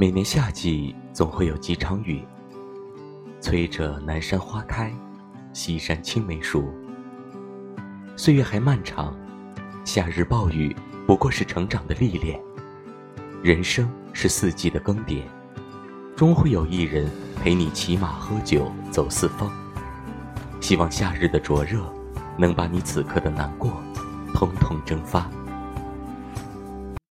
每年夏季总会有几场雨催着南山花开西山青梅熟岁月还漫长夏日暴雨不过是成长的历练人生是四季的更迭终会有一人陪你骑马喝酒走四方。希望夏日的灼热能把你此刻的难过统统蒸发。